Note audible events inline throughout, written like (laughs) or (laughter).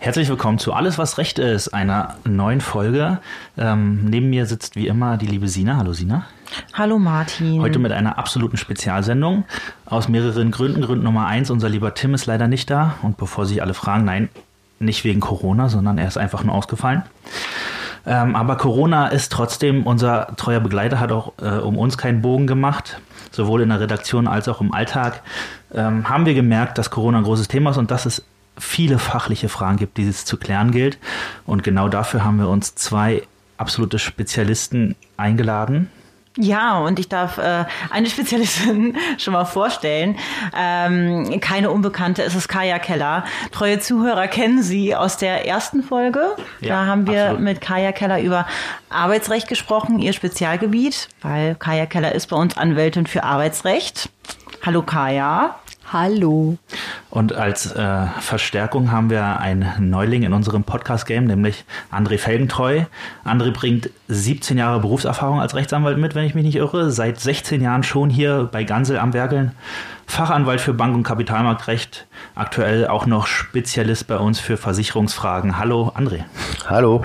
Herzlich willkommen zu Alles, was Recht ist, einer neuen Folge. Ähm, neben mir sitzt wie immer die liebe Sina. Hallo Sina. Hallo Martin. Heute mit einer absoluten Spezialsendung. Aus mehreren Gründen. Grund Nummer eins, unser lieber Tim ist leider nicht da. Und bevor sich alle fragen, nein, nicht wegen Corona, sondern er ist einfach nur ausgefallen. Ähm, aber Corona ist trotzdem unser treuer Begleiter, hat auch äh, um uns keinen Bogen gemacht, sowohl in der Redaktion als auch im Alltag. Ähm, haben wir gemerkt, dass Corona ein großes Thema ist und dass es viele fachliche Fragen gibt, die es zu klären gilt. Und genau dafür haben wir uns zwei absolute Spezialisten eingeladen. Ja, und ich darf äh, eine Spezialistin (laughs) schon mal vorstellen. Ähm, keine Unbekannte, es ist Kaya Keller. Treue Zuhörer kennen sie aus der ersten Folge. Ja, da haben wir absolut. mit Kaya Keller über Arbeitsrecht gesprochen, ihr Spezialgebiet, weil Kaya Keller ist bei uns Anwältin für Arbeitsrecht. Hallo Kaya. Hallo. Und als äh, Verstärkung haben wir einen Neuling in unserem Podcast-Game, nämlich André Felgentreu. André bringt 17 Jahre Berufserfahrung als Rechtsanwalt mit, wenn ich mich nicht irre. Seit 16 Jahren schon hier bei Gansel am Werkeln. Fachanwalt für Bank- und Kapitalmarktrecht. Aktuell auch noch Spezialist bei uns für Versicherungsfragen. Hallo André. Hallo.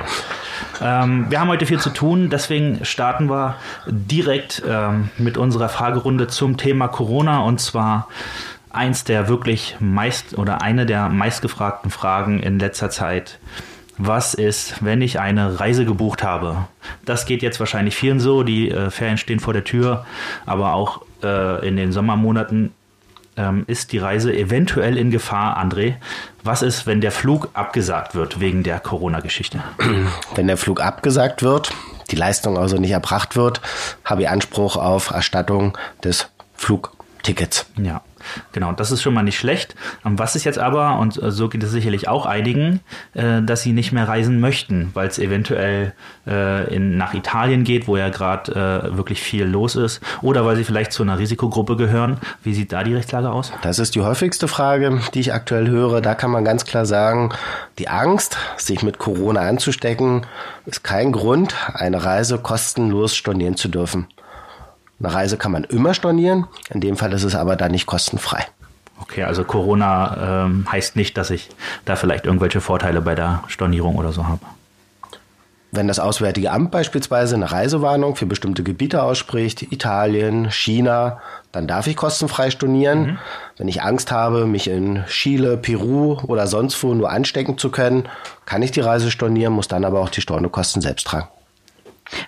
Ähm, wir haben heute viel zu tun, deswegen starten wir direkt ähm, mit unserer Fragerunde zum Thema Corona und zwar eins der wirklich meist oder eine der meistgefragten Fragen in letzter Zeit. Was ist, wenn ich eine Reise gebucht habe? Das geht jetzt wahrscheinlich vielen so, die äh, Ferien stehen vor der Tür, aber auch äh, in den Sommermonaten ähm, ist die Reise eventuell in Gefahr, André. Was ist, wenn der Flug abgesagt wird wegen der Corona-Geschichte? Wenn der Flug abgesagt wird, die Leistung also nicht erbracht wird, habe ich Anspruch auf Erstattung des Flugtickets. Ja, genau. Das ist schon mal nicht schlecht. Ähm, Was ist jetzt aber, und äh, so geht es sicherlich auch einigen, äh, dass sie nicht mehr reisen möchten, weil es eventuell äh, in, nach Italien geht, wo ja gerade äh, wirklich viel los ist, oder weil sie vielleicht zu einer Risikogruppe gehören. Wie sieht da die Rechtslage aus? Das ist die häufigste Frage, die ich aktuell höre. Da kann man ganz klar sagen, die Angst, sich mit Corona anzustecken, ist kein Grund, eine Reise kostenlos stornieren zu dürfen. Eine Reise kann man immer stornieren, in dem Fall ist es aber dann nicht kostenfrei. Okay, also Corona ähm, heißt nicht, dass ich da vielleicht irgendwelche Vorteile bei der Stornierung oder so habe. Wenn das Auswärtige Amt beispielsweise eine Reisewarnung für bestimmte Gebiete ausspricht, Italien, China, dann darf ich kostenfrei stornieren. Wenn ich Angst habe, mich in Chile, Peru oder sonst wo nur anstecken zu können, kann ich die Reise stornieren, muss dann aber auch die Stornokosten selbst tragen.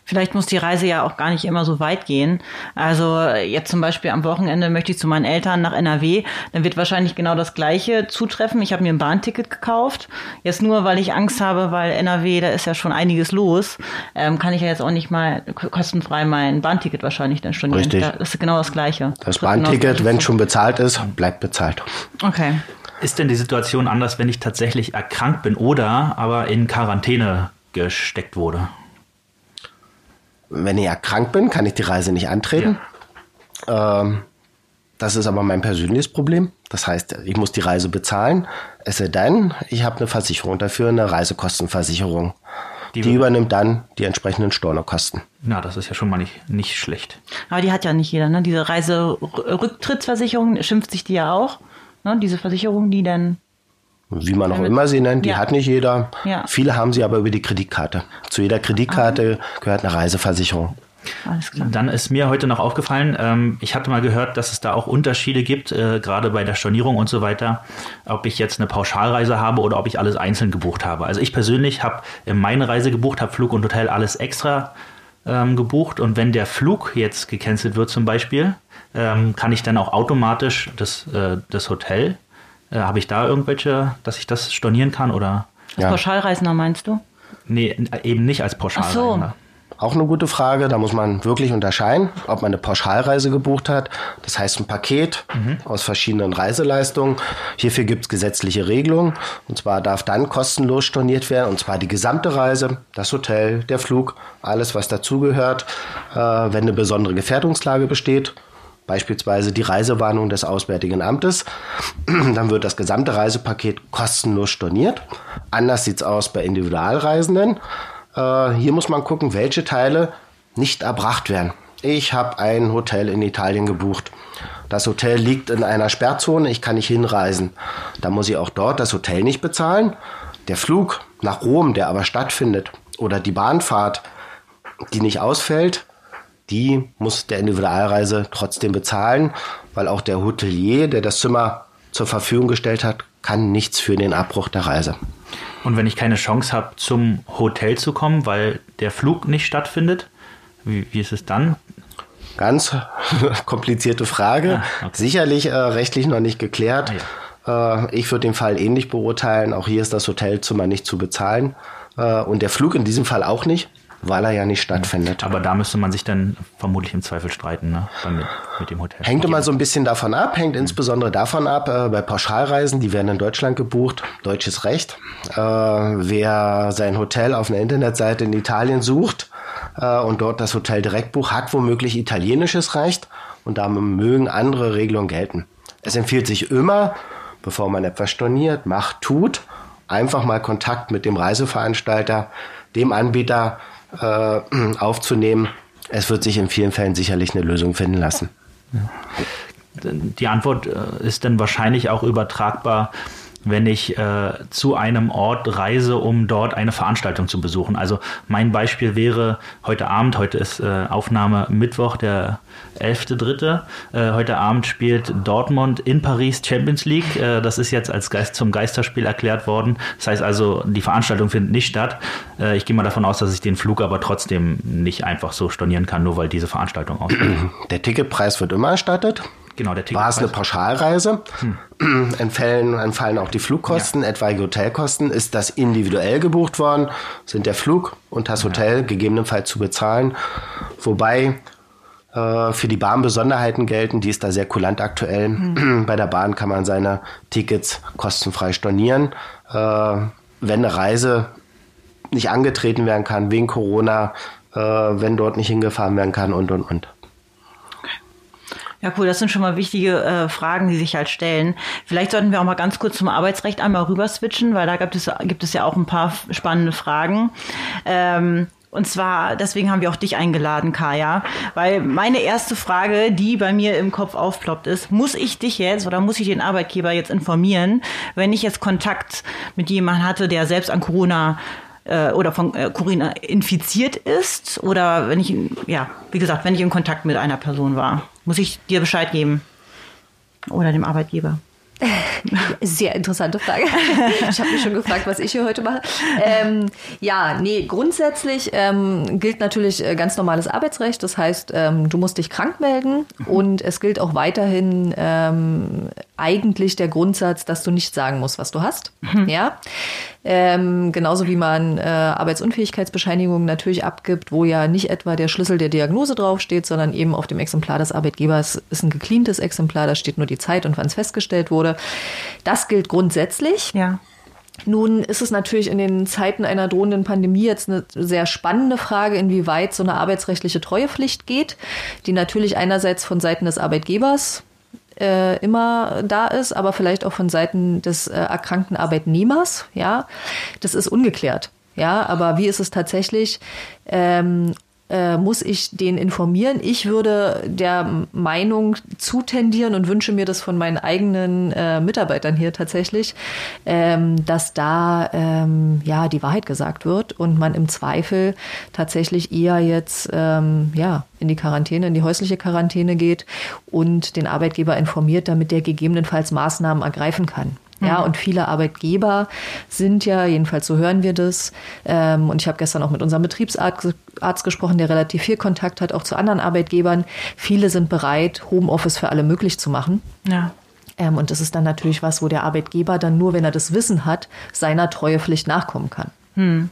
Vielleicht muss die Reise ja auch gar nicht immer so weit gehen. Also jetzt zum Beispiel am Wochenende möchte ich zu meinen Eltern nach NRW, dann wird wahrscheinlich genau das Gleiche zutreffen. Ich habe mir ein Bahnticket gekauft. Jetzt nur, weil ich Angst habe, weil NRW, da ist ja schon einiges los, ähm, kann ich ja jetzt auch nicht mal kostenfrei mein Bahnticket wahrscheinlich dann stornieren. Richtig. Da- Das ist genau das Gleiche. Das genau Bahnticket, wenn zu. schon bezahlt ist, bleibt bezahlt. Okay. Ist denn die Situation anders, wenn ich tatsächlich erkrankt bin oder aber in Quarantäne gesteckt wurde? Wenn ich erkrankt bin, kann ich die Reise nicht antreten. Ähm, das ist aber mein persönliches Problem. Das heißt, ich muss die Reise bezahlen. Es sei denn, ich habe eine Versicherung dafür, eine Reisekostenversicherung. Die Die, übernimmt dann die entsprechenden Stornokosten. Na, das ist ja schon mal nicht, nicht schlecht. Aber die hat ja nicht jeder, ne? Diese Reiserücktrittsversicherung schimpft sich die ja auch. Ne? Diese Versicherung, die dann Wie man auch immer sie nennt, die Ja. hat nicht jeder. Ja. Viele haben sie aber über die Kreditkarte. Zu jeder Kreditkarte gehört eine Reiseversicherung. alles klar. Dann ist mir heute noch aufgefallen, ähm, ich hatte mal gehört, dass es da auch Unterschiede gibt, äh, gerade bei der Stornierung und so weiter, ob ich jetzt eine Pauschalreise habe oder ob ich alles einzeln gebucht habe. Also ich persönlich habe meine Reise gebucht, habe Flug und Hotel alles extra ähm, gebucht und wenn der Flug jetzt gecancelt wird zum Beispiel, ähm, kann ich dann auch automatisch das, äh, das Hotel, äh, habe ich da irgendwelche, dass ich das stornieren kann oder? Als Ja. Pauschalreisender meinst du? Nee, eben nicht als Ach Pauschalreisender. so. Auch eine gute Frage. Da muss man wirklich unterscheiden, ob man eine Pauschalreise gebucht hat. Das heißt ein Paket mhm. aus verschiedenen Reiseleistungen. Hierfür gibt es gesetzliche Regelungen. Und zwar darf dann kostenlos storniert werden. Und zwar die gesamte Reise, das Hotel, der Flug, alles, was dazugehört. Äh, wenn eine besondere Gefährdungslage besteht, beispielsweise die Reisewarnung des Auswärtigen Amtes, (clears throat) dann wird das gesamte Reisepaket kostenlos storniert. Anders sieht es aus bei Individualreisenden. Äh, hier muss man gucken, welche Teile nicht erbracht werden. Ich habe ein Hotel in Italien gebucht. Das Hotel liegt in einer Sperrzone, ich kann nicht hinreisen. Da muss ich auch dort das Hotel nicht bezahlen. Der Flug nach Rom, der aber stattfindet, oder die Bahnfahrt, die nicht ausfällt, die muss der Individualreise trotzdem bezahlen, weil auch der Hotelier, der das Zimmer zur Verfügung gestellt hat, kann nichts für den Abbruch der Reise. Und wenn ich keine Chance habe, zum Hotel zu kommen, weil der Flug nicht stattfindet, wie, wie ist es dann? Ganz (laughs) komplizierte Frage. Ah, okay. Sicherlich äh, rechtlich noch nicht geklärt. Ah, ja. äh, ich würde den Fall ähnlich beurteilen. Auch hier ist das Hotelzimmer nicht zu bezahlen. Äh, und der Flug in diesem Fall auch nicht weil er ja nicht stattfindet. Aber da müsste man sich dann vermutlich im Zweifel streiten, ne? Mit, mit dem Hotel. Hängt immer so ein bisschen davon ab, hängt mhm. insbesondere davon ab, äh, bei Pauschalreisen, die werden in Deutschland gebucht, deutsches Recht. Äh, wer sein Hotel auf einer Internetseite in Italien sucht äh, und dort das Hotel direkt bucht, hat womöglich italienisches Recht und da mögen andere Regelungen gelten. Es empfiehlt sich immer, bevor man etwas storniert, macht, tut, einfach mal Kontakt mit dem Reiseveranstalter, dem Anbieter äh, aufzunehmen. Es wird sich in vielen Fällen sicherlich eine Lösung finden lassen. Die Antwort äh, ist dann wahrscheinlich auch übertragbar wenn ich äh, zu einem Ort reise, um dort eine Veranstaltung zu besuchen. Also mein Beispiel wäre heute Abend, heute ist äh, Aufnahme Mittwoch, der 11.3. Äh, heute Abend spielt Dortmund in Paris Champions League. Äh, das ist jetzt als Geist zum Geisterspiel erklärt worden. Das heißt also, die Veranstaltung findet nicht statt. Äh, ich gehe mal davon aus, dass ich den Flug aber trotzdem nicht einfach so stornieren kann, nur weil diese Veranstaltung ausfällt. Der Ticketpreis wird immer erstattet. Genau, der War es eine Pauschalreise? Hm. Entfallen, entfallen auch die Flugkosten, ja. etwaige Hotelkosten. Ist das individuell gebucht worden? Sind der Flug und das Hotel ja. gegebenenfalls zu bezahlen? Wobei äh, für die Bahn Besonderheiten gelten, die ist da sehr kulant aktuell. Mhm. Bei der Bahn kann man seine Tickets kostenfrei stornieren. Äh, wenn eine Reise nicht angetreten werden kann wegen Corona, äh, wenn dort nicht hingefahren werden kann und und und. Ja, cool, das sind schon mal wichtige äh, Fragen, die sich halt stellen. Vielleicht sollten wir auch mal ganz kurz zum Arbeitsrecht einmal rüber switchen, weil da gibt es, gibt es ja auch ein paar spannende Fragen. Ähm, und zwar, deswegen haben wir auch dich eingeladen, Kaya, weil meine erste Frage, die bei mir im Kopf aufploppt, ist, muss ich dich jetzt oder muss ich den Arbeitgeber jetzt informieren, wenn ich jetzt Kontakt mit jemandem hatte, der selbst an Corona äh, oder von äh, Corona infiziert ist oder wenn ich, ja, wie gesagt, wenn ich in Kontakt mit einer Person war, muss ich dir Bescheid geben oder dem Arbeitgeber. (laughs) Sehr interessante Frage. (laughs) Ich habe mich schon gefragt, was ich hier heute mache. Ähm, ja, nee, grundsätzlich ähm, gilt natürlich äh, ganz normales Arbeitsrecht. Das heißt, ähm, du musst dich krank melden mhm. und es gilt auch weiterhin ähm, eigentlich der Grundsatz, dass du nicht sagen musst, was du hast. Mhm. Ja. Ähm, genauso wie man äh, Arbeitsunfähigkeitsbescheinigungen natürlich abgibt, wo ja nicht etwa der Schlüssel der Diagnose draufsteht, sondern eben auf dem Exemplar des Arbeitgebers ist ein gecleantes Exemplar, da steht nur die Zeit und wann es festgestellt wurde. Das gilt grundsätzlich. Ja. Nun ist es natürlich in den Zeiten einer drohenden Pandemie jetzt eine sehr spannende Frage, inwieweit so eine arbeitsrechtliche Treuepflicht geht, die natürlich einerseits von Seiten des Arbeitgebers äh, immer da ist, aber vielleicht auch von Seiten des äh, erkrankten Arbeitnehmers. Ja, das ist ungeklärt. Ja, aber wie ist es tatsächlich? Ähm, äh, muss ich den informieren. Ich würde der Meinung zutendieren und wünsche mir das von meinen eigenen äh, Mitarbeitern hier tatsächlich, ähm, dass da ähm, ja die Wahrheit gesagt wird und man im Zweifel tatsächlich eher jetzt ähm, ja in die Quarantäne, in die häusliche Quarantäne geht und den Arbeitgeber informiert, damit der gegebenenfalls Maßnahmen ergreifen kann. Ja, mhm. und viele Arbeitgeber sind ja, jedenfalls so hören wir das. Ähm, und ich habe gestern auch mit unserem Betriebsarzt Arzt gesprochen, der relativ viel Kontakt hat, auch zu anderen Arbeitgebern. Viele sind bereit, Homeoffice für alle möglich zu machen. Ja. Ähm, und das ist dann natürlich was, wo der Arbeitgeber dann nur, wenn er das Wissen hat, seiner Treuepflicht nachkommen kann. Hm.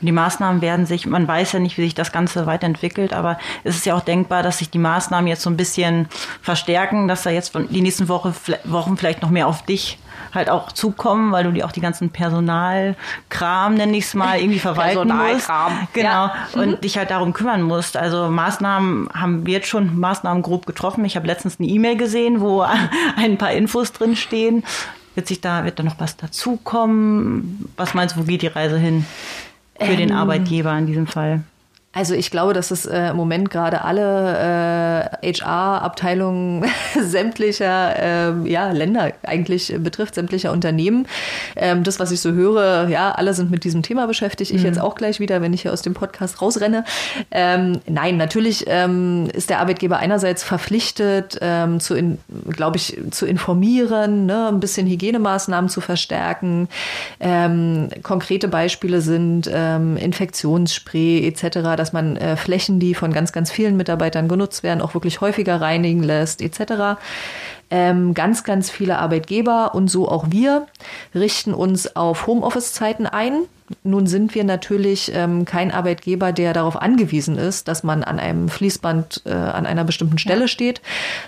Und die Maßnahmen werden sich, man weiß ja nicht, wie sich das Ganze weiterentwickelt, aber es ist ja auch denkbar, dass sich die Maßnahmen jetzt so ein bisschen verstärken, dass da jetzt von die nächsten Woche, Wochen vielleicht noch mehr auf dich halt auch zukommen, weil du dir auch die ganzen Personalkram, nenne ich es mal, irgendwie (laughs) verwalten musst. Genau. Ja. Und mhm. dich halt darum kümmern musst. Also Maßnahmen haben wir jetzt schon Maßnahmen grob getroffen. Ich habe letztens eine E-Mail gesehen, wo (laughs) ein paar Infos drin stehen. Wird sich da, wird da noch was dazukommen? Was meinst du, wo geht die Reise hin? Für ähm, den Arbeitgeber in diesem Fall. Also ich glaube, dass es äh, im Moment gerade alle äh, HR-Abteilungen (laughs) sämtlicher äh, ja, Länder eigentlich betrifft, sämtlicher Unternehmen. Ähm, das, was ich so höre, ja, alle sind mit diesem Thema beschäftigt. Ich mhm. jetzt auch gleich wieder, wenn ich hier aus dem Podcast rausrenne. Ähm, nein, natürlich ähm, ist der Arbeitgeber einerseits verpflichtet, ähm, zu, glaube ich, zu informieren, ne, ein bisschen Hygienemaßnahmen zu verstärken. Ähm, konkrete Beispiele sind ähm, Infektionsspray etc dass man äh, Flächen, die von ganz, ganz vielen Mitarbeitern genutzt werden, auch wirklich häufiger reinigen lässt, etc. Ähm, ganz, ganz viele Arbeitgeber und so auch wir richten uns auf Homeoffice-Zeiten ein. Nun sind wir natürlich ähm, kein Arbeitgeber, der darauf angewiesen ist, dass man an einem Fließband äh, an einer bestimmten Stelle ja. steht,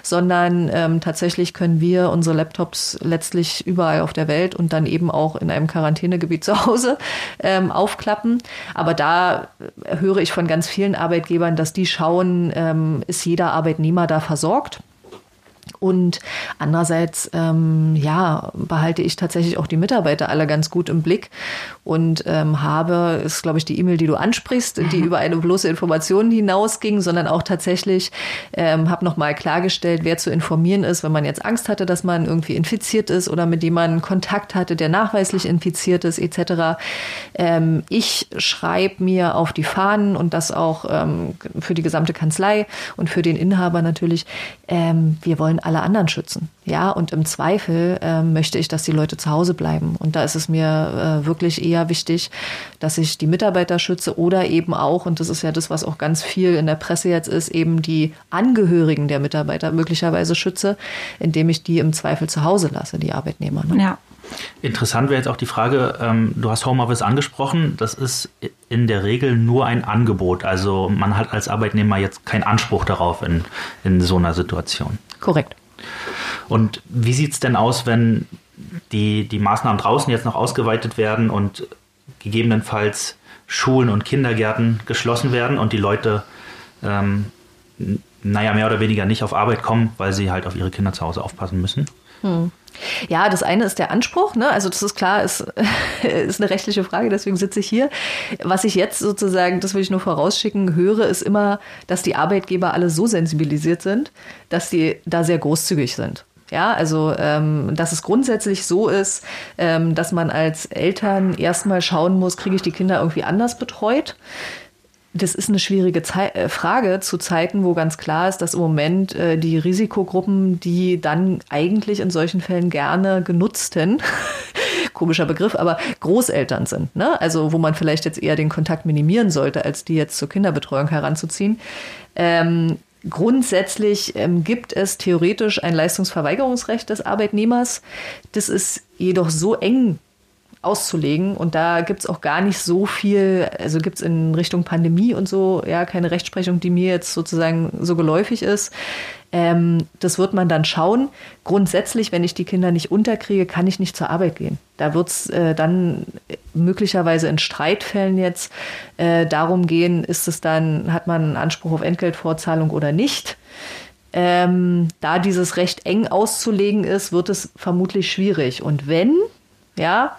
sondern ähm, tatsächlich können wir unsere Laptops letztlich überall auf der Welt und dann eben auch in einem Quarantänegebiet (laughs) zu Hause ähm, aufklappen. Aber da höre ich von ganz vielen Arbeitgebern, dass die schauen, ähm, ist jeder Arbeitnehmer da versorgt? Und andererseits, ähm, ja, behalte ich tatsächlich auch die Mitarbeiter alle ganz gut im Blick und ähm, habe, ist glaube ich die E-Mail, die du ansprichst, die mhm. über eine bloße Information hinausging, sondern auch tatsächlich ähm, habe nochmal klargestellt, wer zu informieren ist, wenn man jetzt Angst hatte, dass man irgendwie infiziert ist oder mit jemandem Kontakt hatte, der nachweislich infiziert ist, etc. Ähm, ich schreibe mir auf die Fahnen und das auch ähm, für die gesamte Kanzlei und für den Inhaber natürlich, ähm, wir wollen alle anderen schützen. Ja, und im Zweifel äh, möchte ich, dass die Leute zu Hause bleiben. Und da ist es mir äh, wirklich eher wichtig, dass ich die Mitarbeiter schütze oder eben auch, und das ist ja das, was auch ganz viel in der Presse jetzt ist, eben die Angehörigen der Mitarbeiter möglicherweise schütze, indem ich die im Zweifel zu Hause lasse, die Arbeitnehmer. Ne? Ja. Interessant wäre jetzt auch die Frage, ähm, du hast Homeoffice angesprochen, das ist in der Regel nur ein Angebot. Also man hat als Arbeitnehmer jetzt keinen Anspruch darauf in, in so einer Situation. Korrekt. Und wie sieht es denn aus, wenn die, die Maßnahmen draußen jetzt noch ausgeweitet werden und gegebenenfalls Schulen und Kindergärten geschlossen werden und die Leute, ähm, naja, mehr oder weniger nicht auf Arbeit kommen, weil sie halt auf ihre Kinder zu Hause aufpassen müssen? Hm. Ja, das eine ist der Anspruch, ne? also das ist klar, ist, (laughs) ist eine rechtliche Frage, deswegen sitze ich hier. Was ich jetzt sozusagen, das will ich nur vorausschicken, höre, ist immer, dass die Arbeitgeber alle so sensibilisiert sind, dass die da sehr großzügig sind. Ja, also ähm, dass es grundsätzlich so ist, ähm, dass man als Eltern erstmal schauen muss, kriege ich die Kinder irgendwie anders betreut das ist eine schwierige Zei äh, Frage zu Zeiten, wo ganz klar ist, dass im Moment äh, die Risikogruppen, die dann eigentlich in solchen Fällen gerne genutzten, (laughs) komischer Begriff, aber Großeltern sind. Ne? Also wo man vielleicht jetzt eher den Kontakt minimieren sollte, als die jetzt zur Kinderbetreuung heranzuziehen. Ähm, Grundsätzlich ähm, gibt es theoretisch ein Leistungsverweigerungsrecht des Arbeitnehmers. Das ist jedoch so eng auszulegen. Und da gibt es auch gar nicht so viel, also gibt es in Richtung Pandemie und so, ja, keine Rechtsprechung, die mir jetzt sozusagen so geläufig ist. Ähm, das wird man dann schauen. Grundsätzlich, wenn ich die Kinder nicht unterkriege, kann ich nicht zur Arbeit gehen. Da wird es äh, dann möglicherweise in Streitfällen jetzt äh, darum gehen, ist es dann, hat man einen Anspruch auf Entgeltvorzahlung oder nicht. Ähm, da dieses Recht eng auszulegen ist, wird es vermutlich schwierig. Und wenn, ja,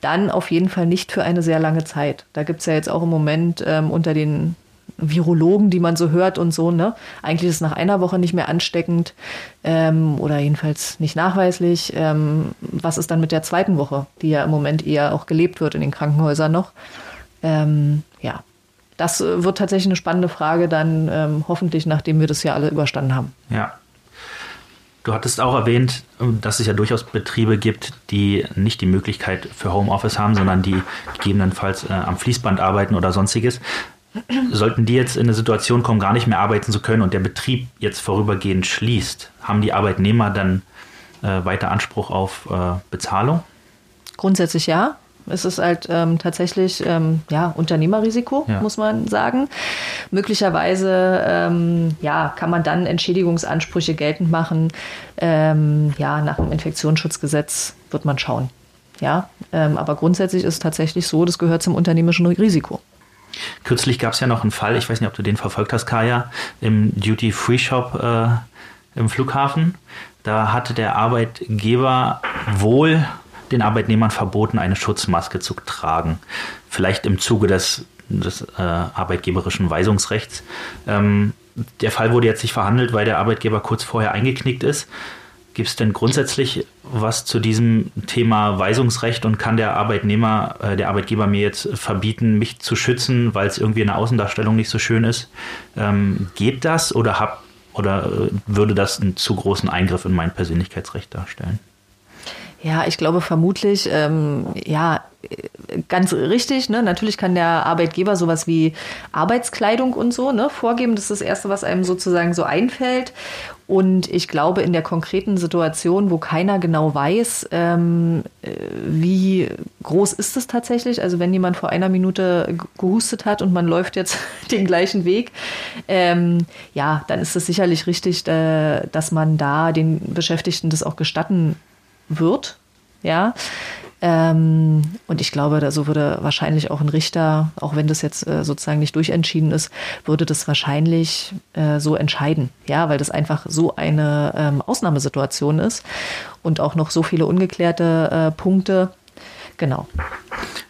dann auf jeden Fall nicht für eine sehr lange Zeit. Da gibt es ja jetzt auch im Moment ähm, unter den Virologen, die man so hört und so, ne? Eigentlich ist es nach einer Woche nicht mehr ansteckend ähm, oder jedenfalls nicht nachweislich. Ähm, was ist dann mit der zweiten Woche, die ja im Moment eher auch gelebt wird in den Krankenhäusern noch? Ähm, ja, das wird tatsächlich eine spannende Frage dann, ähm, hoffentlich, nachdem wir das ja alle überstanden haben. Ja, Du hattest auch erwähnt, dass es ja durchaus Betriebe gibt, die nicht die Möglichkeit für Homeoffice haben, sondern die gegebenenfalls äh, am Fließband arbeiten oder sonstiges. Sollten die jetzt in eine Situation kommen, gar nicht mehr arbeiten zu können und der Betrieb jetzt vorübergehend schließt, haben die Arbeitnehmer dann äh, weiter Anspruch auf äh, Bezahlung? Grundsätzlich ja. Es ist halt ähm, tatsächlich ähm, ja, Unternehmerrisiko, Ja. muss man sagen. Möglicherweise ähm, ja, kann man dann Entschädigungsansprüche geltend machen. Ähm, ja, nach dem Infektionsschutzgesetz wird man schauen. Ja, ähm, aber grundsätzlich ist es tatsächlich so, das gehört zum unternehmerischen Risiko. Kürzlich gab es ja noch einen Fall, ich weiß nicht, ob du den verfolgt hast, Kaya, im Duty-Free-Shop äh, im Flughafen. Da hatte der Arbeitgeber wohl den Arbeitnehmern verboten, eine Schutzmaske zu tragen. Vielleicht im Zuge des, des äh, arbeitgeberischen Weisungsrechts. Ähm, der Fall wurde jetzt nicht verhandelt, weil der Arbeitgeber kurz vorher eingeknickt ist. Gibt es denn grundsätzlich was zu diesem Thema Weisungsrecht und kann der Arbeitnehmer, äh, der Arbeitgeber mir jetzt verbieten, mich zu schützen, weil es irgendwie in der Außendarstellung nicht so schön ist? Ähm, geht das oder hab oder äh, würde das einen zu großen Eingriff in mein Persönlichkeitsrecht darstellen? Ja, ich glaube vermutlich, ähm, ja, ganz richtig. Ne? Natürlich kann der Arbeitgeber sowas wie Arbeitskleidung und so ne, vorgeben. Das ist das Erste, was einem sozusagen so einfällt. Und ich glaube, in der konkreten Situation, wo keiner genau weiß, ähm, äh, wie groß ist es tatsächlich, also wenn jemand vor einer Minute gehustet hat und man läuft jetzt (laughs) den gleichen Weg, ähm, ja, dann ist es sicherlich richtig, äh, dass man da den Beschäftigten das auch gestatten wird. Ja. Ähm, und ich glaube, da so würde wahrscheinlich auch ein Richter, auch wenn das jetzt äh, sozusagen nicht durchentschieden ist, würde das wahrscheinlich äh, so entscheiden. Ja, weil das einfach so eine ähm, Ausnahmesituation ist und auch noch so viele ungeklärte äh, Punkte. Genau.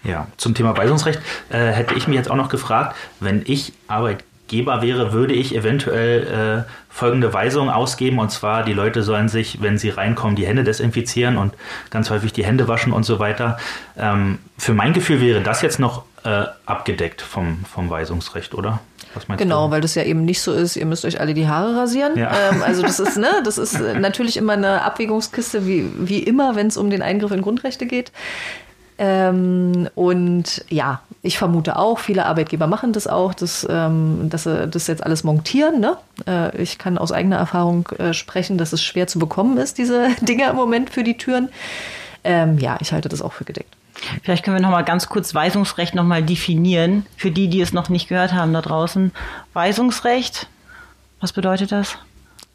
Ja, zum Thema Weisungsrecht äh, hätte ich mich jetzt auch noch gefragt, wenn ich Arbeitgeber wäre, würde ich eventuell äh, folgende Weisung ausgeben und zwar, die Leute sollen sich, wenn sie reinkommen, die Hände desinfizieren und ganz häufig die Hände waschen und so weiter. Ähm, für mein Gefühl wäre das jetzt noch äh, abgedeckt vom, vom Weisungsrecht, oder? Was meinst Genau, du? weil das ja eben nicht so ist, ihr müsst euch alle die Haare rasieren. Ja. Ähm, also das ist, ne, das ist (laughs) äh, natürlich immer eine Abwägungskiste, wie, wie immer, wenn es um den Eingriff in Grundrechte geht. Ähm, und ja, ich vermute auch, viele Arbeitgeber machen das auch, dass, ähm, dass sie das jetzt alles montieren. Ne? Äh, ich kann aus eigener Erfahrung äh, sprechen, dass es schwer zu bekommen ist, diese (laughs) Dinger im Moment für die Türen. Ähm, ja, ich halte das auch für gedeckt. Vielleicht können wir noch mal ganz kurz Weisungsrecht noch mal definieren für die, die es noch nicht gehört haben da draußen. Weisungsrecht, was bedeutet das?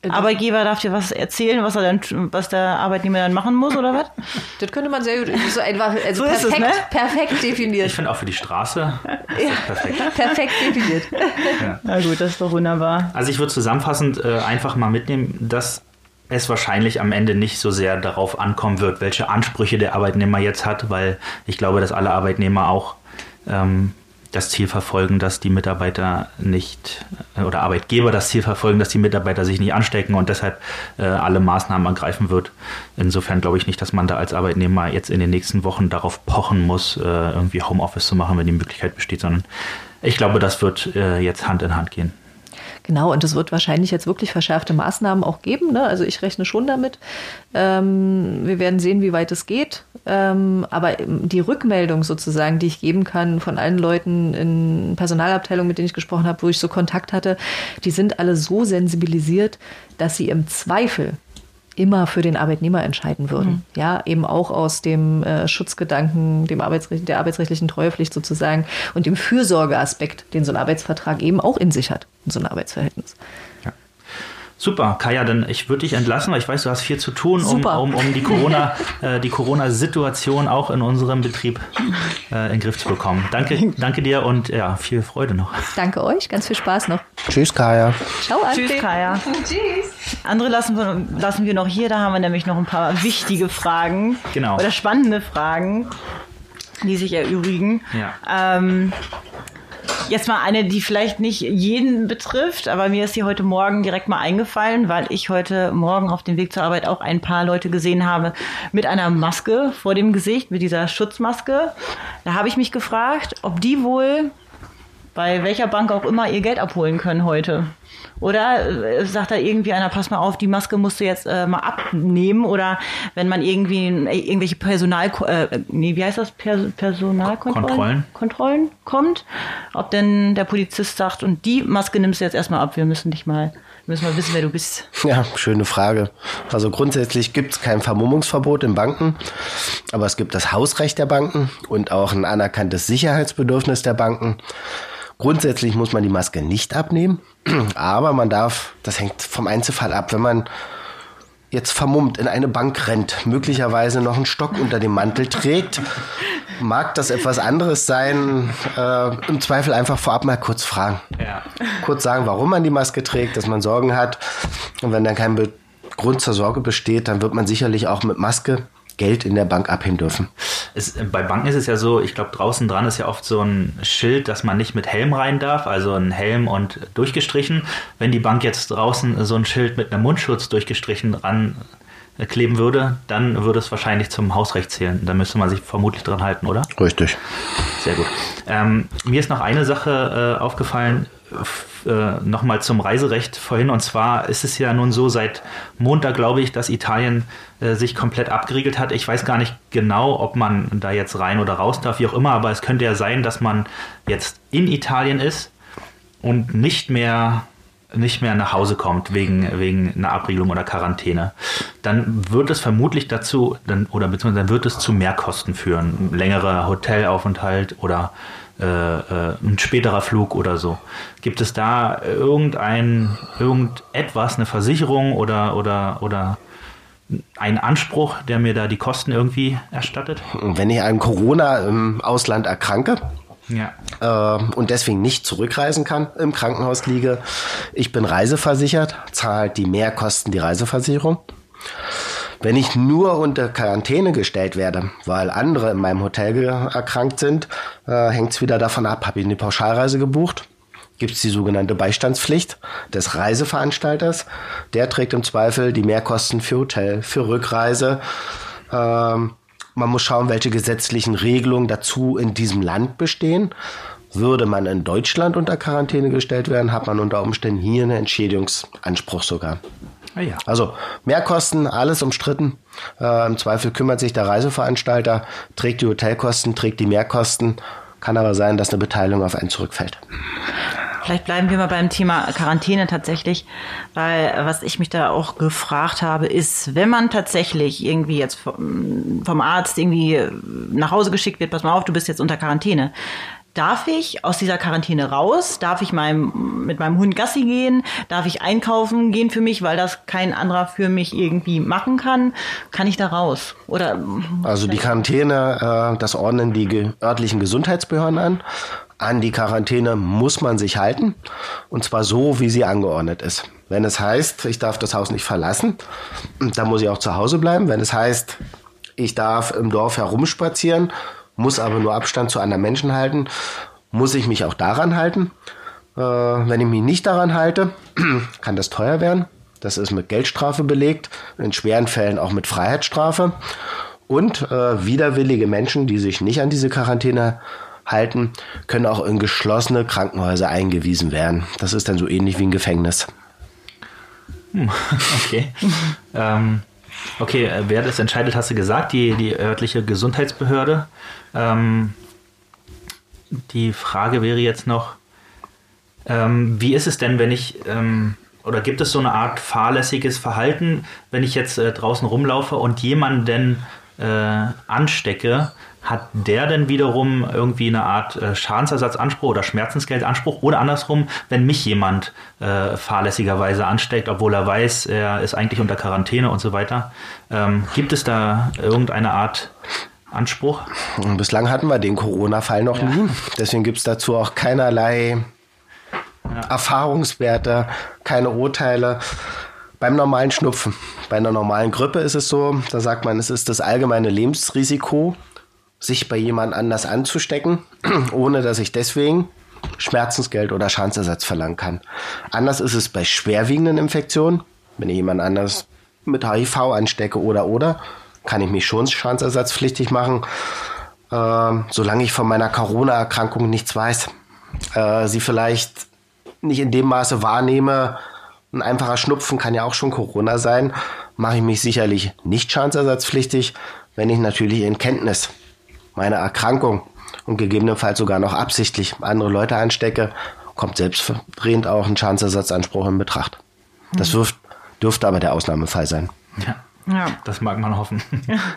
Äh, Arbeitgeber darf dir was erzählen, was er dann, was der Arbeitnehmer dann machen muss oder was? (laughs) Das könnte man sehr gut, so einfach, also So ist es, perfekt, ne? perfekt definiert. Ich finde auch für die Straße das perfekt. (laughs) Perfekt definiert. Na gut, das ist doch wunderbar. Also ich würde zusammenfassend äh, einfach mal mitnehmen, dass es wahrscheinlich am Ende nicht so sehr darauf ankommen wird, welche Ansprüche der Arbeitnehmer jetzt hat, weil ich glaube, dass alle Arbeitnehmer auch ähm, das Ziel verfolgen, dass die Mitarbeiter nicht äh, oder Arbeitgeber das Ziel verfolgen, dass die Mitarbeiter sich nicht anstecken und deshalb äh, alle Maßnahmen ergreifen wird. Insofern glaube ich nicht, dass man da als Arbeitnehmer jetzt in den nächsten Wochen darauf pochen muss, äh, irgendwie Homeoffice zu machen, wenn die Möglichkeit besteht, sondern ich glaube, das wird äh, jetzt Hand in Hand gehen. Genau, und es wird wahrscheinlich jetzt wirklich verschärfte Maßnahmen auch geben. Ne? Also ich rechne schon damit. Ähm, wir werden sehen, wie weit es geht. Ähm, aber die Rückmeldung sozusagen, die ich geben kann von allen Leuten in Personalabteilungen, mit denen ich gesprochen habe, wo ich so Kontakt hatte, die sind alle so sensibilisiert, dass sie im Zweifel immer für den Arbeitnehmer entscheiden würden. Ja, eben auch aus dem äh, Schutzgedanken, dem Arbeitsrecht, der arbeitsrechtlichen Treuepflicht sozusagen und dem Fürsorgeaspekt, den so ein Arbeitsvertrag eben auch in sich hat, in so ein Arbeitsverhältnis. Super, Kaya, dann ich würde dich entlassen, weil ich weiß, du hast viel zu tun, um, um, um die Corona, (laughs) äh, die Corona-Situation auch in unserem Betrieb äh, in den Griff zu bekommen. Danke, danke dir und ja, viel Freude noch. Danke euch, ganz viel Spaß noch. Tschüss, Kaya. Ciao, Tschüss, Alfred. Kaya. Andere lassen wir, lassen wir noch hier, da haben wir nämlich noch ein paar wichtige Fragen. Genau. Oder spannende Fragen, die sich erübrigen. Ja. Ähm, jetzt mal eine, die vielleicht nicht jeden betrifft, aber mir ist die heute Morgen direkt mal eingefallen, weil ich heute Morgen auf dem Weg zur Arbeit auch ein paar Leute gesehen habe mit einer Maske vor dem Gesicht, mit dieser Schutzmaske. Da habe ich mich gefragt, ob die wohl bei welcher Bank auch immer ihr Geld abholen können heute. Oder äh, sagt da irgendwie einer, pass mal auf, die Maske musst du jetzt äh, mal abnehmen? Oder wenn man irgendwie äh, irgendwelche Personal, äh, nee, wie heißt das? Per Personalkontrollen Kontrollen. Kontrollen kommt, ob denn der Polizist sagt, und die Maske nimmst du jetzt erstmal ab, wir müssen dich mal, wir müssen mal wissen, wer du bist. Ja, schöne Frage. Also grundsätzlich gibt es kein Vermummungsverbot in Banken, aber es gibt das Hausrecht der Banken und auch ein anerkanntes Sicherheitsbedürfnis der Banken. Grundsätzlich muss man die Maske nicht abnehmen, (clears throat) aber man darf, das hängt vom Einzelfall ab, wenn man jetzt vermummt in eine Bank rennt, möglicherweise noch einen Stock unter dem Mantel trägt, (laughs) mag das etwas anderes sein. Äh, Im Zweifel einfach vorab mal kurz fragen. Ja. Kurz sagen, warum man die Maske trägt, dass man Sorgen hat. Und wenn dann kein Be Grund zur Sorge besteht, dann wird man sicherlich auch mit Maske Geld in der Bank abheben dürfen. Es, bei Banken ist es ja so, ich glaube, draußen dran ist ja oft so ein Schild, dass man nicht mit Helm rein darf, also ein Helm und durchgestrichen. Wenn die Bank jetzt draußen so ein Schild mit einem Mundschutz durchgestrichen dran kleben würde, dann würde es wahrscheinlich zum Hausrecht zählen. Da müsste man sich vermutlich dran halten, oder? Richtig. Sehr gut. Ähm, mir ist noch eine Sache äh, aufgefallen, äh, nochmal zum Reiserecht vorhin. Und zwar ist es ja nun so, seit Montag glaube ich, dass Italien äh, sich komplett abgeriegelt hat. Ich weiß gar nicht genau, ob man da jetzt rein oder raus darf, wie auch immer, aber es könnte ja sein, dass man jetzt in Italien ist und nicht mehr nicht mehr nach Hause kommt wegen, wegen einer Abriegelung oder Quarantäne, dann wird es vermutlich dazu, dann, oder beziehungsweise dann wird es zu Mehrkosten führen. Längerer Hotelaufenthalt oder äh, äh, ein späterer Flug oder so. Gibt es da irgendein, irgendetwas, eine Versicherung oder, oder, oder einen Anspruch, der mir da die Kosten irgendwie erstattet? Wenn ich an Corona im Ausland erkranke, Ja. äh, und deswegen nicht zurückreisen kann, im Krankenhaus liege. Ich bin reiseversichert, zahlt die Mehrkosten die Reiseversicherung. Wenn ich nur unter Quarantäne gestellt werde, weil andere in meinem Hotel erkrankt sind, äh, hängt es wieder davon ab, habe ich eine Pauschalreise gebucht. Gibt es die sogenannte Beistandspflicht des Reiseveranstalters. Der trägt im Zweifel die Mehrkosten für Hotel, für Rückreise. Ähm, man muss schauen, welche gesetzlichen Regelungen dazu in diesem Land bestehen. Würde man in Deutschland unter Quarantäne gestellt werden, hat man unter Umständen hier einen Entschädigungsanspruch sogar. Ah ja. Also Mehrkosten, alles umstritten. Äh, Im Zweifel kümmert sich der Reiseveranstalter, trägt die Hotelkosten, trägt die Mehrkosten. Kann aber sein, dass eine Beteiligung auf einen zurückfällt. Vielleicht bleiben wir mal beim Thema Quarantäne tatsächlich, weil was ich mich da auch gefragt habe, ist, wenn man tatsächlich irgendwie jetzt vom, Arzt irgendwie nach Hause geschickt wird, pass mal auf, du bist jetzt unter Quarantäne. Darf ich aus dieser Quarantäne raus? Darf ich meinem, mit meinem Hund Gassi gehen? Darf ich einkaufen gehen für mich, weil das kein anderer für mich irgendwie machen kann? Kann ich da raus? Oder Also die Quarantäne, äh, das ordnen die örtlichen Gesundheitsbehörden an. An die Quarantäne muss man sich halten. Und zwar so, wie sie angeordnet ist. Wenn es heißt, ich darf das Haus nicht verlassen, dann muss ich auch zu Hause bleiben. Wenn es heißt, ich darf im Dorf herumspazieren, muss aber nur Abstand zu anderen Menschen halten, muss ich mich auch daran halten. Äh, wenn ich mich nicht daran halte, (clears throat) kann das teuer werden. Das ist mit Geldstrafe belegt, in schweren Fällen auch mit Freiheitsstrafe. Und äh, widerwillige Menschen, die sich nicht an diese Quarantäne halten, können auch in geschlossene Krankenhäuser eingewiesen werden. Das ist dann so ähnlich wie ein Gefängnis. (laughs) Okay. (laughs) ähm, okay, äh, wer das entscheidet, hast du gesagt, die, die örtliche Gesundheitsbehörde. Ähm, die Frage wäre jetzt noch, ähm, wie ist es denn, wenn ich, ähm, oder gibt es so eine Art fahrlässiges Verhalten, wenn ich jetzt äh, draußen rumlaufe und jemanden äh, anstecke? Hat der denn wiederum irgendwie eine Art äh, Schadensersatzanspruch oder Schmerzensgeldanspruch? Oder andersrum, wenn mich jemand äh, fahrlässigerweise ansteckt, obwohl er weiß, er ist eigentlich unter Quarantäne und so weiter. Ähm, gibt es da irgendeine Art Anspruch? Bislang hatten wir den Corona-Fall noch nie. Deswegen gibt es dazu auch keinerlei Erfahrungswerte, keine Urteile. Beim normalen Schnupfen, bei einer normalen Grippe ist es so, da sagt man, es ist das allgemeine Lebensrisiko, sich bei jemand anders anzustecken, (clears throat) ohne dass ich deswegen Schmerzensgeld oder Schadensersatz verlangen kann. Anders ist es bei schwerwiegenden Infektionen, wenn ich jemand anders mit HIV anstecke oder oder, kann ich mich schon schadensersatzpflichtig machen, äh, solange ich von meiner Corona-Erkrankung nichts weiß. Äh, sie vielleicht nicht in dem Maße wahrnehme, ein einfacher Schnupfen kann ja auch schon Corona sein, mache ich mich sicherlich nicht schadensersatzpflichtig, wenn ich natürlich in Kenntnis meiner Erkrankung und gegebenenfalls sogar noch absichtlich andere Leute anstecke, kommt selbstredend auch ein Schadensersatzanspruch in Betracht. Das wirft, dürfte aber der Ausnahmefall sein. Ja. Ja. Das mag man hoffen.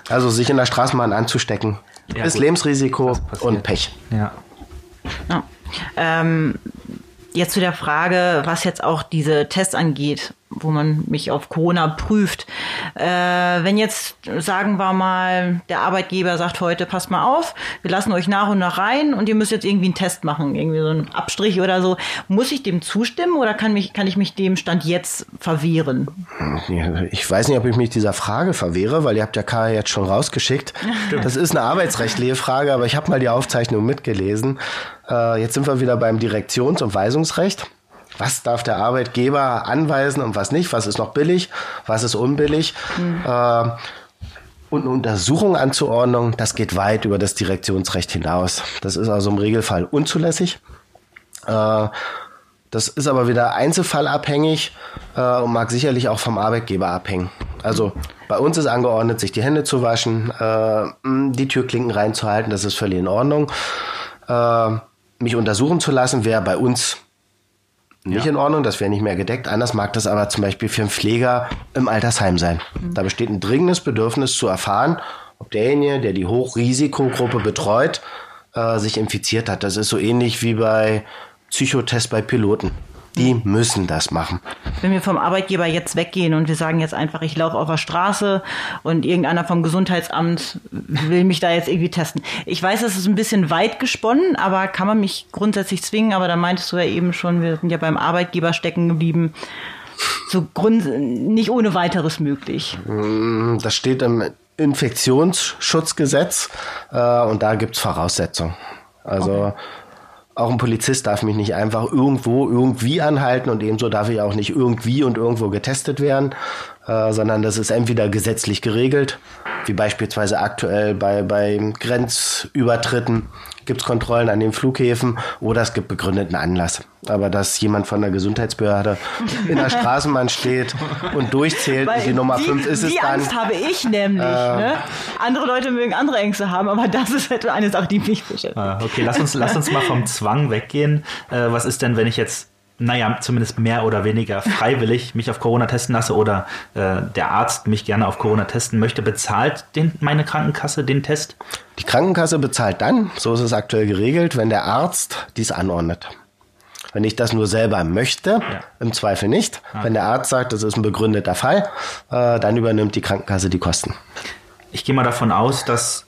Also sich in der Straßenbahn anzustecken, Ja, ist gut. Lebensrisiko und Pech. ja. Ja. Ähm, jetzt zu der Frage, was jetzt auch diese Tests angeht, wo man mich auf Corona prüft. Äh, wenn jetzt, sagen wir mal, der Arbeitgeber sagt heute, passt mal auf, wir lassen euch nach und nach rein und ihr müsst jetzt irgendwie einen Test machen, irgendwie so einen Abstrich oder so. Muss ich dem zustimmen oder kann, mich, kann ich mich dem Stand jetzt verwehren? Ich weiß nicht, ob ich mich dieser Frage verwehre, weil ihr habt ja K jetzt schon rausgeschickt. Das ist eine arbeitsrechtliche Frage, aber ich habe mal die Aufzeichnung mitgelesen. Äh, jetzt sind wir wieder beim Direktions- und Weisungsrecht. Was darf der Arbeitgeber anweisen und was nicht? Was ist noch billig? Was ist unbillig? Äh, und eine Untersuchung anzuordnen, das geht weit über das Direktionsrecht hinaus. Das ist also im Regelfall unzulässig. Äh, das ist aber wieder einzelfallabhängig äh, und mag sicherlich auch vom Arbeitgeber abhängen. Also bei uns ist angeordnet, sich die Hände zu waschen, äh, die Türklinken reinzuhalten, das ist völlig in Ordnung. Äh, mich untersuchen zu lassen wäre bei uns nicht Ja. in Ordnung, das wäre nicht mehr gedeckt. Anders mag das aber zum Beispiel für einen Pfleger im Altersheim sein. Da besteht ein dringendes Bedürfnis zu erfahren, ob derjenige, der die Hochrisikogruppe betreut, äh, sich infiziert hat. Das ist so ähnlich wie bei Psychotests bei Piloten. Die müssen das machen. Wenn wir vom Arbeitgeber jetzt weggehen und wir sagen jetzt einfach, ich laufe auf der Straße und irgendeiner vom Gesundheitsamt will mich da jetzt irgendwie testen. Ich weiß, das ist ein bisschen weit gesponnen, aber kann man mich grundsätzlich zwingen? Aber da meintest du ja eben schon, wir sind ja beim Arbeitgeber stecken geblieben. So Grund, nicht ohne weiteres möglich. Das steht im Infektionsschutzgesetz äh, und da gibt's Voraussetzungen. Also auch ein Polizist darf mich nicht einfach irgendwo irgendwie anhalten und ebenso darf ich auch nicht irgendwie und irgendwo getestet werden, äh, sondern das ist entweder gesetzlich geregelt, wie beispielsweise aktuell bei, bei Grenzübertritten gibt's Kontrollen an den Flughäfen oder es gibt begründeten Anlass. Aber dass jemand von der Gesundheitsbehörde (laughs) in der Straßenbahn steht und durchzählt, und die Nummer die, 5 ist es die dann. Angst habe ich nämlich. ne? Andere Leute mögen andere Ängste haben, aber das ist etwa eine Sache, die mich beschäftigt. Ah, Okay, lass uns, lass uns mal vom Zwang weggehen. Äh, was ist denn, wenn ich jetzt, naja, zumindest mehr oder weniger freiwillig (laughs) mich auf Corona testen lasse oder äh, der Arzt mich gerne auf Corona testen möchte? Bezahlt den, meine Krankenkasse den Test? Die Krankenkasse bezahlt dann, so ist es aktuell geregelt, wenn der Arzt dies anordnet. Wenn ich das nur selber möchte, im Zweifel nicht. Wenn der Arzt sagt, das ist ein begründeter Fall, äh, dann übernimmt die Krankenkasse die Kosten. Ich gehe mal davon aus, dass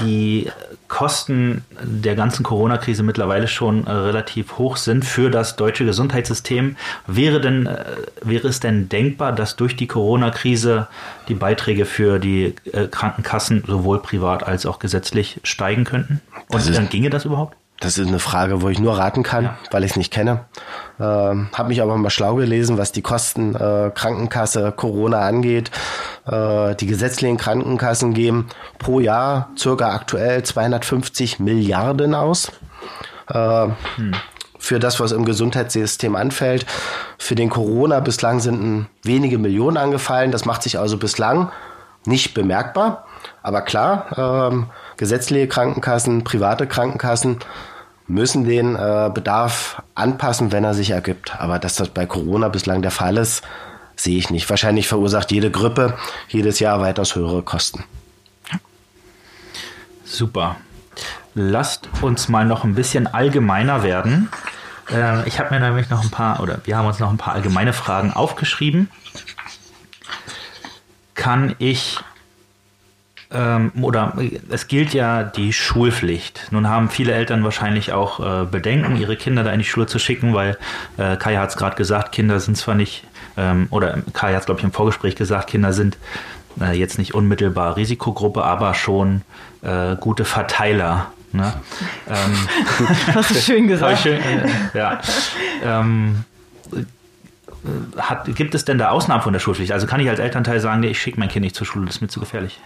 die Kosten der ganzen Corona-Krise mittlerweile schon äh, relativ hoch sind für das deutsche Gesundheitssystem. Wäre, denn, äh, wäre es denn denkbar, dass durch die Corona-Krise die Beiträge für die äh, Krankenkassen sowohl privat als auch gesetzlich steigen könnten? Und dann ginge das überhaupt? Das ist eine Frage, wo ich nur raten kann, weil ich es nicht kenne. Ähm, Habe mich aber mal schlau gelesen, was die Kosten äh, Krankenkasse Corona angeht. Äh, die gesetzlichen Krankenkassen geben pro Jahr circa aktuell 250 Milliarden aus. Äh, Für das, was im Gesundheitssystem anfällt. Für den Corona bislang sind wenige Millionen angefallen. Das macht sich also bislang nicht bemerkbar. Aber klar, ähm, gesetzliche Krankenkassen, private Krankenkassen müssen den äh, Bedarf anpassen, wenn er sich ergibt. Aber dass das bei Corona bislang der Fall ist, sehe ich nicht. Wahrscheinlich verursacht jede Grippe jedes Jahr weitaus höhere Kosten. Super. Lasst uns mal noch ein bisschen allgemeiner werden. Äh, ich habe mir nämlich noch ein paar, oder wir haben uns noch ein paar allgemeine Fragen aufgeschrieben. Kann ich, ähm, oder es gilt ja die Schulpflicht. Nun haben viele Eltern wahrscheinlich auch äh, Bedenken, ihre Kinder da in die Schule zu schicken, weil äh, Kaya hat es gerade gesagt, Kinder sind zwar nicht, ähm, oder Kaya hat es, glaube ich, im Vorgespräch gesagt, Kinder sind äh, jetzt nicht unmittelbar Risikogruppe, aber schon äh, gute Verteiler. Ne? ähm, (laughs) Hast du schön gesagt. schön, äh, ja. ähm, äh, hat, gibt es denn da Ausnahmen von der Schulpflicht? Also kann ich als Elternteil sagen, nee, ich schicke mein Kind nicht zur Schule, das ist mir zu gefährlich.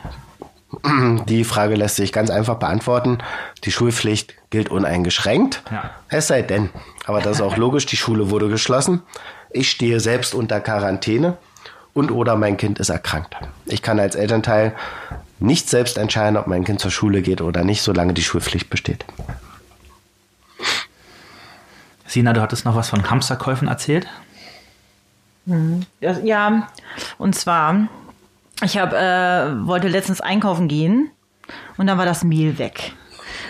(clears throat) Die Frage lässt sich ganz einfach beantworten. Die Schulpflicht gilt uneingeschränkt. Ja. Es sei denn, aber das ist auch logisch, die Schule wurde geschlossen. Ich stehe selbst unter Quarantäne und oder mein Kind ist erkrankt. Ich kann als Elternteil nicht selbst entscheiden, ob mein Kind zur Schule geht oder nicht, solange die Schulpflicht besteht. Sina, du hattest noch was von Hamsterkäufen erzählt? Ja, und zwar, ich hab, äh, wollte letztens einkaufen gehen und dann war das Mehl weg.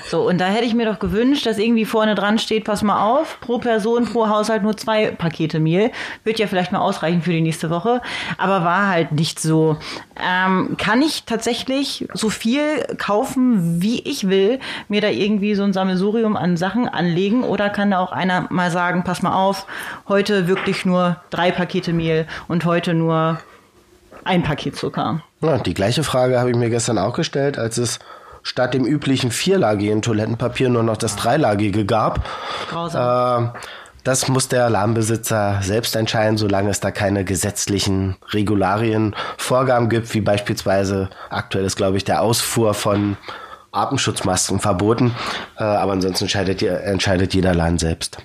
So, und da hätte ich mir doch gewünscht, dass irgendwie vorne dran steht, pass mal auf, pro Person, pro Haushalt nur zwei Pakete Mehl. Wird ja vielleicht mal ausreichen für die nächste Woche, aber war halt nicht so. Ähm, kann ich tatsächlich so viel kaufen, wie ich will, mir da irgendwie so ein Sammelsurium an Sachen anlegen oder kann da auch einer mal sagen, pass mal auf, heute wirklich nur drei Pakete Mehl und heute nur ein Paket Zucker? Ja, die gleiche Frage habe ich mir gestern auch gestellt, als es statt dem üblichen vierlagigen Toilettenpapier nur noch das dreilagige gab. Grausam. Äh, das muss der Alarmbesitzer selbst entscheiden, solange es da keine gesetzlichen Regularien, Vorgaben gibt, wie beispielsweise aktuell ist, glaube ich, der Ausfuhr von Atemschutzmasken verboten. Äh, aber ansonsten entscheidet, entscheidet jeder Laden selbst.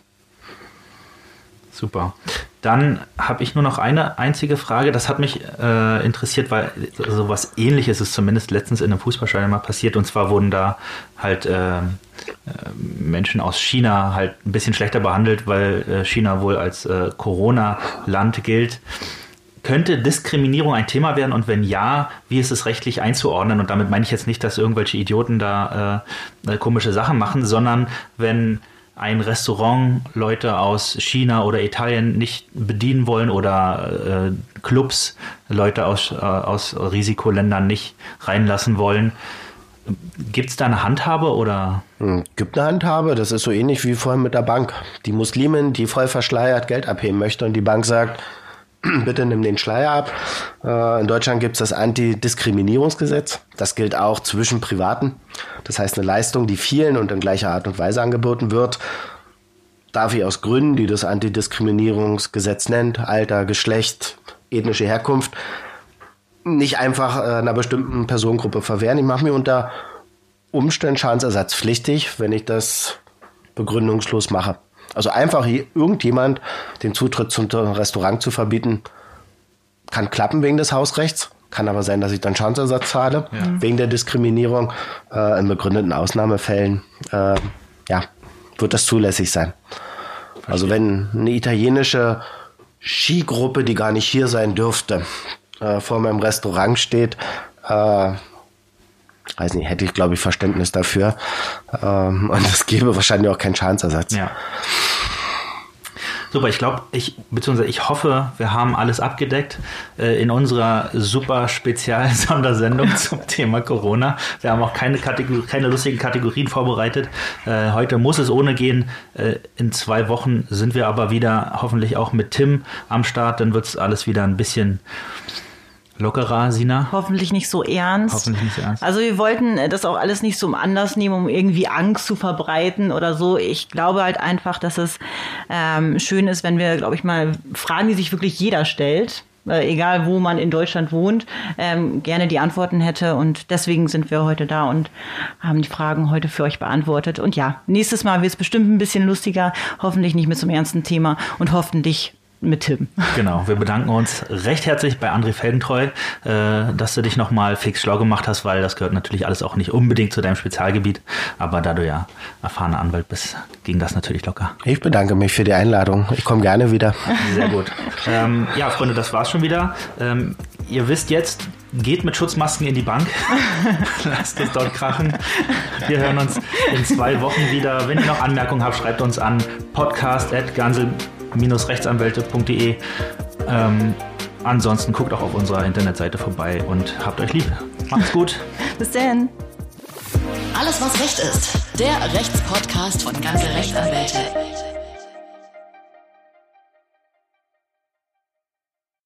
Super. Dann habe ich nur noch eine einzige Frage. Das hat mich äh, interessiert, weil sowas ähnliches ist zumindest letztens in einem Fußballstadion mal passiert. Und zwar wurden da halt äh, äh, Menschen aus China halt ein bisschen schlechter behandelt, weil äh, China wohl als äh, Corona-Land gilt. Könnte Diskriminierung ein Thema werden und wenn ja, wie ist es rechtlich einzuordnen? Und damit meine ich jetzt nicht, dass irgendwelche Idioten da äh, komische Sachen machen, sondern wenn ein Restaurant Leute aus China oder Italien nicht bedienen wollen oder äh, Clubs Leute aus, äh, aus Risikoländern nicht reinlassen wollen. Gibt es da eine Handhabe oder? Hm, Gibt eine Handhabe, das ist so ähnlich wie vorhin mit der Bank. Die Muslimin, die voll verschleiert Geld abheben möchte und die Bank sagt, (clears throat) bitte nimm den Schleier ab. Äh, in Deutschland gibt es das Antidiskriminierungsgesetz. Das gilt auch zwischen Privaten. Das heißt, eine Leistung, die vielen und in gleicher Art und Weise angeboten wird, darf ich aus Gründen, die das Antidiskriminierungsgesetz nennt, Alter, Geschlecht, ethnische Herkunft, nicht einfach äh, einer bestimmten Personengruppe verwehren. Ich mache mir unter Umständen schadensersatzpflichtig, wenn ich das begründungslos mache. Also einfach irgendjemand den Zutritt zum Restaurant zu verbieten, kann klappen wegen des Hausrechts. Kann aber sein, dass ich dann Schadensersatz zahle, ja. wegen der Diskriminierung. Äh, in begründeten Ausnahmefällen äh, ja, wird das zulässig sein. Verstehe. Also wenn eine italienische Skigruppe, die gar nicht hier sein dürfte, äh, vor meinem Restaurant steht, äh, weiß nicht, hätte ich, glaube ich, Verständnis dafür. Ähm, (laughs) und es gäbe wahrscheinlich auch keinen Schadensersatz. Ja. Super, ich glaube, ich, beziehungsweise ich hoffe, wir haben alles abgedeckt äh, in unserer super Spezial-Sondersendung (laughs) zum Thema Corona. Wir haben auch keine, Kategor keine lustigen Kategorien vorbereitet. Äh, heute muss es ohne gehen. Äh, in zwei Wochen sind wir aber wieder hoffentlich auch mit Tim am Start. Dann wird es alles wieder ein bisschen lockerer, Sina? Hoffentlich nicht so ernst. Hoffentlich nicht so ernst. Also wir wollten das auch alles nicht so um Anlass nehmen, um irgendwie Angst zu verbreiten oder so. Ich glaube halt einfach, dass es ähm, schön ist, wenn wir, glaube ich mal, Fragen, die sich wirklich jeder stellt, äh, egal wo man in Deutschland wohnt, ähm, gerne die Antworten hätte. Und deswegen sind wir heute da und haben die Fragen heute für euch beantwortet. Und ja, nächstes Mal wird es bestimmt ein bisschen lustiger, hoffentlich nicht mit so einem ernsten Thema und hoffentlich mit Tim. Genau, wir bedanken uns recht herzlich bei André Feldentreu, äh, dass du dich nochmal fix schlau gemacht hast, weil das gehört natürlich alles auch nicht unbedingt zu deinem Spezialgebiet. Aber da du ja erfahrener Anwalt bist, ging das natürlich locker. Ich bedanke mich für die Einladung. Ich komme gerne wieder. Sehr gut. ähm, ja, Freunde, das war's schon wieder. Ähm, ihr wisst jetzt, geht mit Schutzmasken in die Bank. (laughs) Lasst es dort krachen. Wir hören uns in zwei Wochen wieder. Wenn ihr noch Anmerkungen habt, schreibt uns an podcast.gansel rechtsanwälte.de. Ähm, ansonsten guckt auch auf unserer Internetseite vorbei und habt euch lieb. Macht's gut. (laughs) Bis dann. Alles, was Recht ist. Der Rechtspodcast von Ganze Rechtsanwälte.